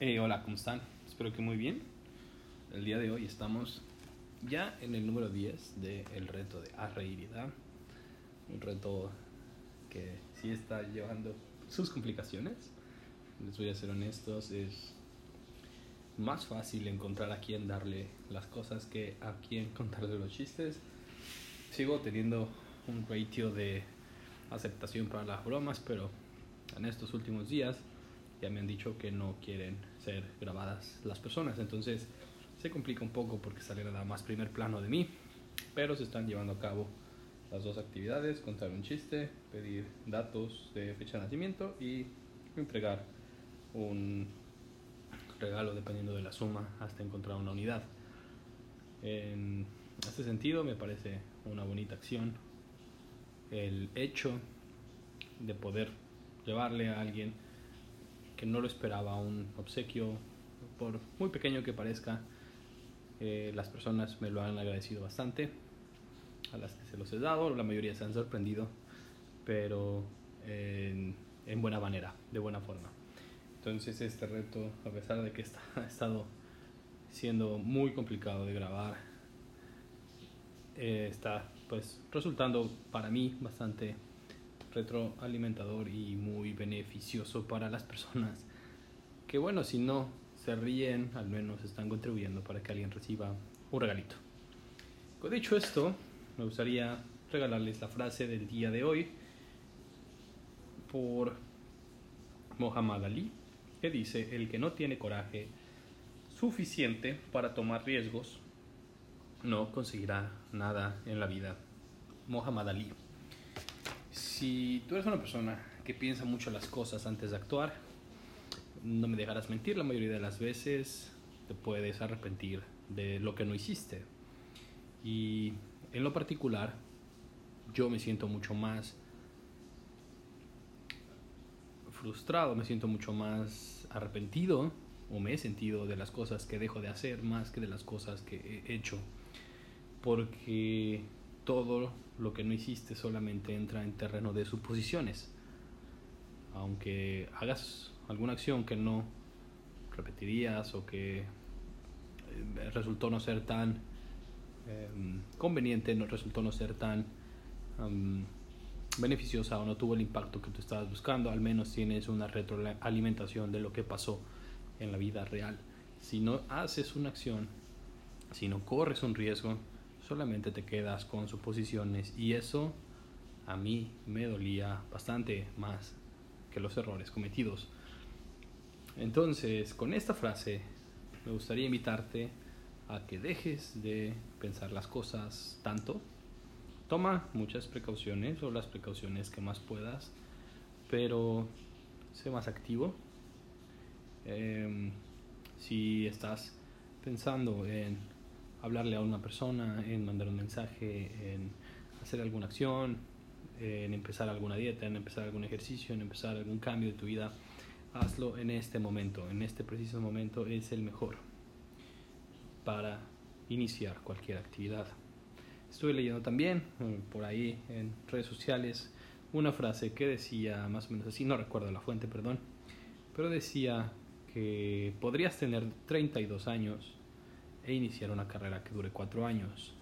Hey, hola, ¿cómo están? Espero que muy bien. El día de hoy estamos ya en el número 10 del reto de arreirida. Un reto que sí está llevando sus complicaciones. Les voy a ser honestos, es más fácil encontrar a quién darle las cosas que a quién contarle los chistes. Sigo teniendo un ratio de aceptación para las bromas, pero en estos últimos días ya me han dicho que no quieren ser grabadas las personas. Entonces se complica un poco porque sale nada más primer plano de mí. Pero se están llevando a cabo las dos actividades, contar un chiste, pedir datos de fecha de nacimiento y entregar un regalo dependiendo de la suma hasta encontrar una unidad. En este sentido me parece una bonita acción el hecho de poder llevarle a alguien que no lo esperaba un obsequio, por muy pequeño que parezca, eh, las personas me lo han agradecido bastante. A las que se los he dado, la mayoría se han sorprendido, pero en, en buena manera, de buena forma. Entonces este reto, a pesar de que está, ha estado siendo muy complicado de grabar, eh, está pues resultando para mí bastante retroalimentador y muy beneficioso para las personas que bueno, si no se ríen, al menos están contribuyendo para que alguien reciba un regalito. Con dicho esto, me gustaría regalarles la frase del día de hoy por Muhammad Ali, que dice, el que no tiene coraje suficiente para tomar riesgos no conseguirá nada en la vida. Muhammad Ali. Si tú eres una persona que piensa mucho las cosas antes de actuar, no me dejarás mentir, la mayoría de las veces te puedes arrepentir de lo que no hiciste. Y en lo particular, yo me siento mucho más frustrado, me siento mucho más arrepentido o me he sentido de las cosas que dejo de hacer más que de las cosas que he hecho. Porque todo lo que no hiciste solamente entra en terreno de suposiciones. Aunque hagas alguna acción que no repetirías o que eh, resultó no ser tan em, conveniente, no resultó no ser tan beneficiosa o no tuvo el impacto que tú estabas buscando, al menos tienes una retroalimentación de lo que pasó en la vida real. Si no haces una acción, si no corres un riesgo, solamente te quedas con suposiciones y eso a mí me dolía bastante más que los errores cometidos. Entonces, con esta frase me gustaría invitarte a que dejes de pensar las cosas tanto. Toma muchas precauciones o las precauciones que más puedas, pero sé más activo. Em, si estás pensando en hablarle a una persona, en mandar un mensaje, en hacer alguna acción, en empezar alguna dieta, en empezar algún ejercicio, en empezar algún cambio de tu vida, hazlo en este momento, en este preciso momento es el mejor para iniciar cualquier actividad. Estuve leyendo también eh, por ahí en redes sociales una frase que decía más o menos así, no recuerdo la fuente, perdón, pero decía que podrías tener 32 años e iniciar una carrera que dure 4 años.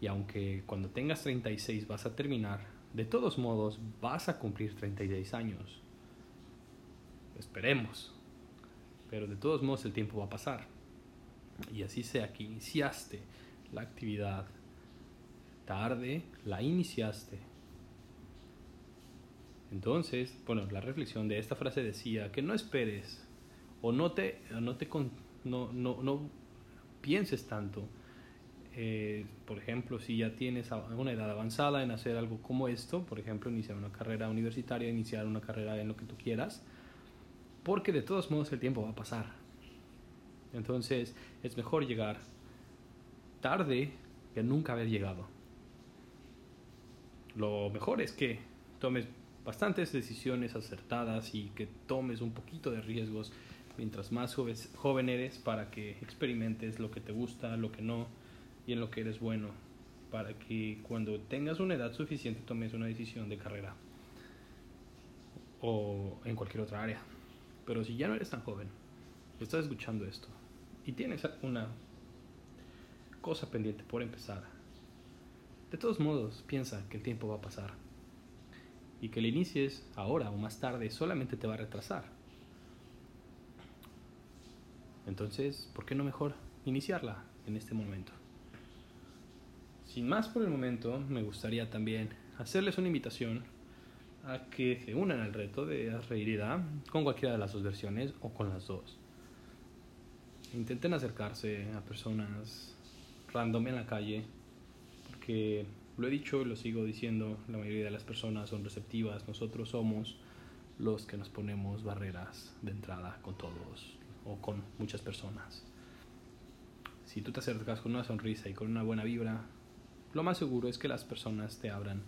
Y aunque cuando tengas 36 vas a terminar, de todos modos vas a cumplir 36 años. Esperemos. Pero de todos modos el tiempo va a pasar. Y así sea que iniciaste la actividad tarde, la iniciaste. Entonces, bueno, la reflexión de esta frase decía que no esperes o no te, no te no, no, no pienses tanto. Eh, por ejemplo, si ya tienes una edad avanzada en hacer algo como esto, por ejemplo, iniciar una carrera universitaria, iniciar una carrera en lo que tú quieras, porque de todos modos el tiempo va a pasar. Entonces es mejor llegar tarde que nunca haber llegado. Lo mejor es que tomes bastantes decisiones acertadas y que tomes un poquito de riesgos mientras más joven eres para que experimentes lo que te gusta, lo que no y en lo que eres bueno, para que cuando tengas una edad suficiente tomes una decisión de carrera o en cualquier otra área. Pero si ya no eres tan joven, estás escuchando esto y tienes una cosa pendiente por empezar, de todos modos piensa que el tiempo va a pasar y que el inicies ahora o más tarde solamente te va a retrasar. Entonces, ¿por qué no mejor iniciarla en este momento? Sin más por el momento, me gustaría también hacerles una invitación a que se unan al reto de reiridad con cualquiera de las dos versiones o con las dos. Intenten acercarse a personas random en la calle, porque lo he dicho y lo sigo diciendo, la mayoría de las personas son receptivas, nosotros somos los que nos ponemos barreras de entrada con todos o con muchas personas. Si tú te acercas con una sonrisa y con una buena vibra, lo más seguro es que las personas te abran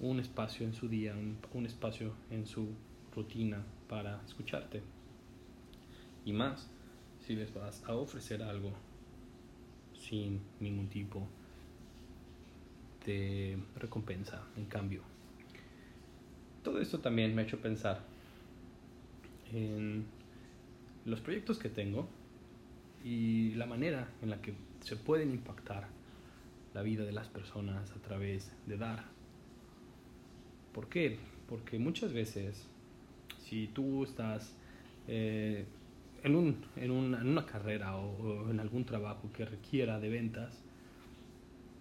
un espacio en su día, un, espacio en su rutina para escucharte. Y más si les vas a ofrecer algo sin ningún tipo de recompensa en cambio. Todo esto también me ha hecho pensar en los proyectos que tengo y la manera en la que se pueden impactar la vida de las personas a través de dar. ¿Por qué? Porque muchas veces, si tú estás eh, en, un, en, una, carrera o, en algún trabajo que requiera de ventas,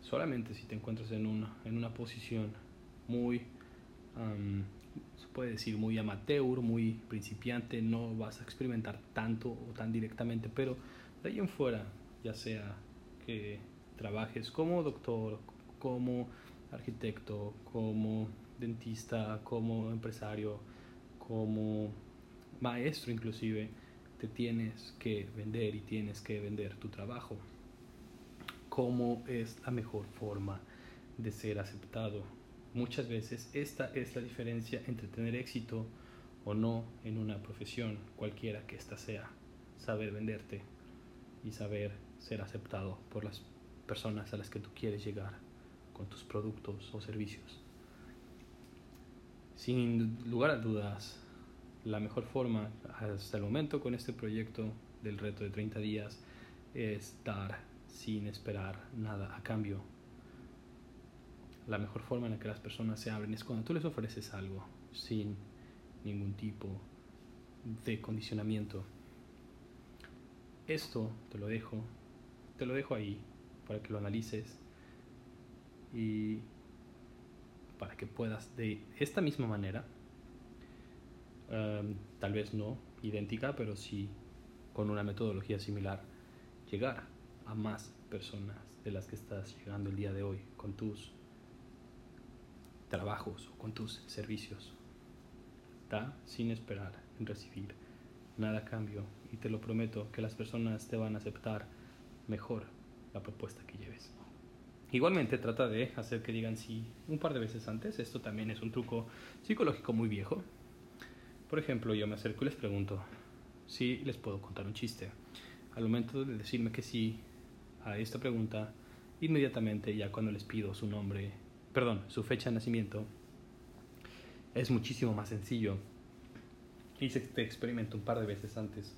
solamente si te encuentras en una, en una posición muy, se puede decir, muy amateur, muy principiante, no vas a experimentar tanto o tan directamente, pero de ahí en fuera, ya sea que trabajes como doctor, como arquitecto, como dentista, como empresario, como maestro inclusive, te tienes que vender y tienes que vender tu trabajo. ¿Cómo es la mejor forma de ser aceptado? Muchas veces esta es la diferencia entre tener éxito o no en una profesión, cualquiera que ésta sea. Saber venderte y saber ser aceptado por las personas a las que tú quieres llegar con tus productos o servicios. Sin lugar a dudas, la mejor forma hasta el momento con este proyecto del reto de 30 días es dar sin esperar nada a cambio. La mejor forma en la que las personas se abren es cuando tú les ofreces algo sin ningún tipo de condicionamiento. Esto te lo dejo, te lo dejo ahí para que lo analices y para que puedas de esta misma manera, em, tal vez no idéntica, pero sí con una metodología similar, llegar a más personas de las que estás llegando el día de hoy con tus trabajos o con tus servicios. Da sin esperar en recibir nada a cambio y te lo prometo que las personas te van a aceptar mejor la propuesta que lleves. Igualmente trata de hacer que digan sí un par de veces antes. Esto también es un truco psicológico muy viejo. Por ejemplo, yo me acerco y les pregunto si les puedo contar un chiste. Al momento de decirme que sí a esta pregunta, inmediatamente ya cuando les pido su nombre, perdón, su fecha de nacimiento, es muchísimo más sencillo. Y se te experimento un par de veces antes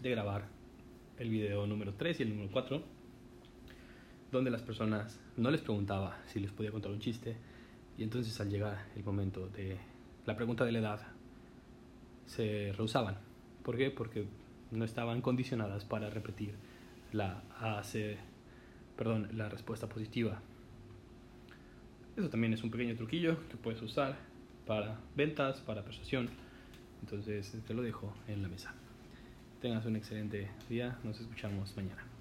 de grabar el video número 3 y el número 4 donde las personas no les preguntaba si les podía contar un chiste y entonces al llegar el momento de la pregunta de la edad se rehusaban. ¿Por qué? Porque no estaban condicionadas para repetir la perdón, la respuesta positiva. Eso también es un pequeño truquillo que puedes usar para ventas, para persuasión. Entonces te lo dejo en la mesa. Tengas un excelente día. Nos escuchamos mañana.